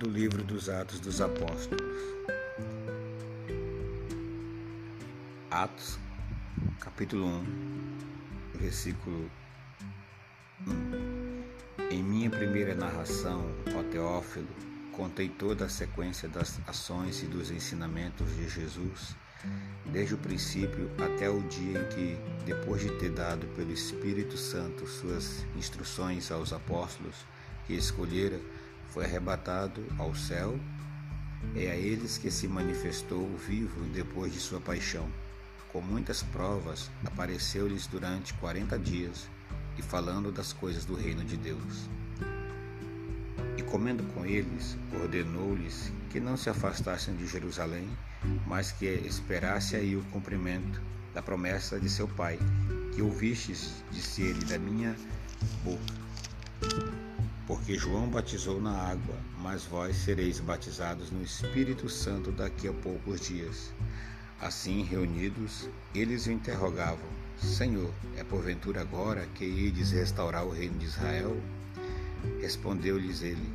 do livro dos Atos dos Apóstolos. Atos, capítulo 1, versículo 1. Em minha primeira narração, ó Teófilo, contei toda a sequência das ações e dos ensinamentos de Jesus, desde o princípio até o dia em que, depois de ter dado pelo Espírito Santo suas instruções aos apóstolos que escolhera, foi arrebatado ao céu, é a eles que se manifestou vivo depois de sua paixão. Com muitas provas, apareceu-lhes durante quarenta dias, e falando das coisas do reino de Deus. E comendo com eles, ordenou-lhes que não se afastassem de Jerusalém, mas que esperasse aí o cumprimento da promessa de seu Pai, que ouvistes dizer-lhe da minha boca. Porque João batizou na água, mas vós sereis batizados no Espírito Santo daqui a poucos dias. Assim, reunidos, eles o interrogavam: Senhor, é porventura agora que ides restaurar o reino de Israel? Respondeu-lhes ele: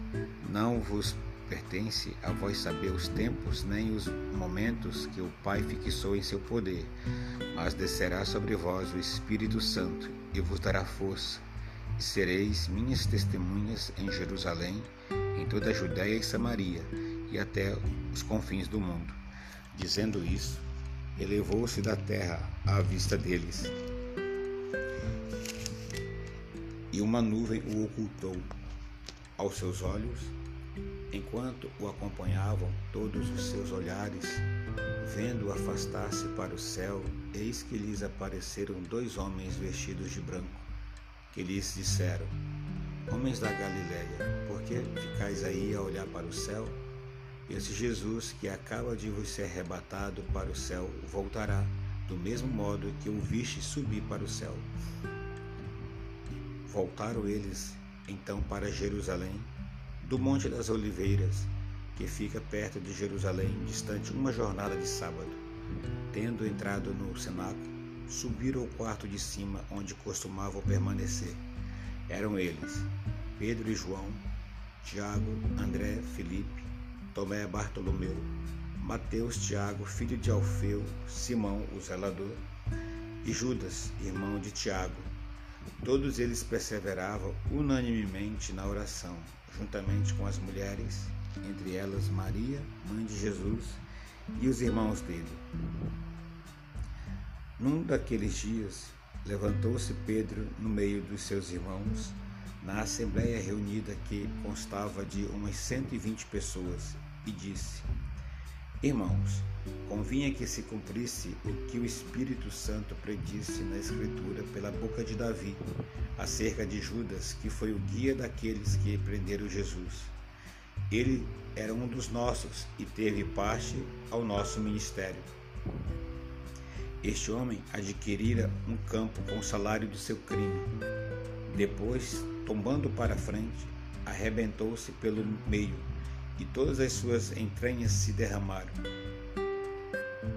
Não vos pertence a vós saber os tempos nem os momentos que o Pai fixou em seu poder, mas descerá sobre vós o Espírito Santo e vos dará força e sereis minhas testemunhas em Jerusalém, em toda a Judéia e Samaria e até os confins do mundo. Dizendo isso, elevou-se da terra à vista deles. E uma nuvem o ocultou aos seus olhos, enquanto o acompanhavam todos os seus olhares, vendo afastar-se para o céu, eis que lhes apareceram dois homens vestidos de branco que lhes disseram: Homens da Galiléia, por que ficais aí a olhar para o céu? Esse Jesus que acaba de vos ser arrebatado para o céu voltará, do mesmo modo que o viste subir para o céu. Voltaram eles então para Jerusalém, do Monte das Oliveiras, que fica perto de Jerusalém, distante uma jornada de sábado. Tendo entrado no cenáculo, subiram ao quarto de cima onde costumavam permanecer. Eram eles Pedro e João, Tiago, André, Felipe, Tomé, Bartolomeu, Mateus, Tiago, filho de Alfeu, Simão, o zelador, e Judas, irmão de Tiago. Todos eles perseveravam unanimemente na oração, juntamente com as mulheres, entre elas Maria, mãe de Jesus, e os irmãos dele. Num daqueles dias, levantou-se Pedro no meio dos seus irmãos, na assembleia reunida que constava de umas 120 pessoas, e disse: Irmãos, convinha que se cumprisse o que o Espírito Santo predisse na Escritura pela boca de Davi, acerca de Judas, que foi o guia daqueles que prenderam Jesus. Ele era um dos nossos e teve parte ao nosso ministério. Este homem adquirira um campo com o salário de seu crime. Depois, tombando para frente, arrebentou-se pelo meio e todas as suas entranhas se derramaram.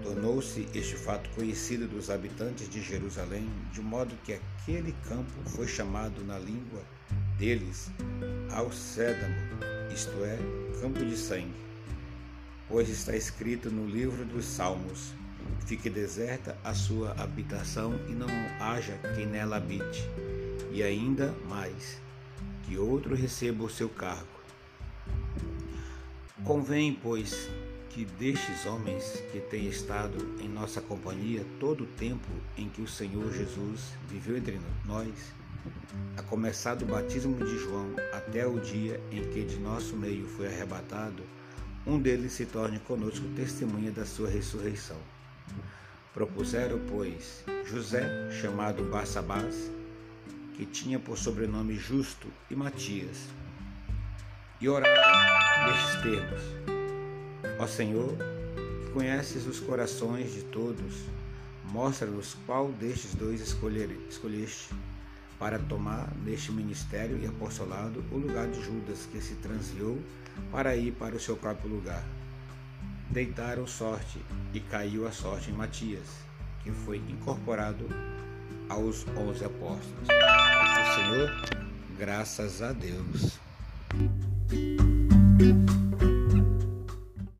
Tornou-se este fato conhecido dos habitantes de Jerusalém, de modo que aquele campo foi chamado na língua deles Alcédamo, isto é, campo de sangue, pois está escrito no livro dos Salmos: Fique deserta a sua habitação e não haja quem nela habite. E ainda mais, que outro receba o seu cargo. Convém, pois, que destes homens que têm estado em nossa companhia todo o tempo em que o Senhor Jesus viveu entre nós, a começar do batismo de João até o dia em que de nosso meio foi arrebatado, um deles se torne conosco testemunha da sua ressurreição. Propuseram, pois, José, chamado Barsabás, que tinha por sobrenome Justo, e Matias, e oraram nestes termos: Ó Senhor, que conheces os corações de todos, mostra-nos qual destes dois escolheste para tomar neste ministério e apostolado o lugar de Judas, que se transviou para ir para o seu próprio lugar deitaram sorte e caiu a sorte em Matias, que foi incorporado aos onze apóstolos. O Senhor, graças a Deus.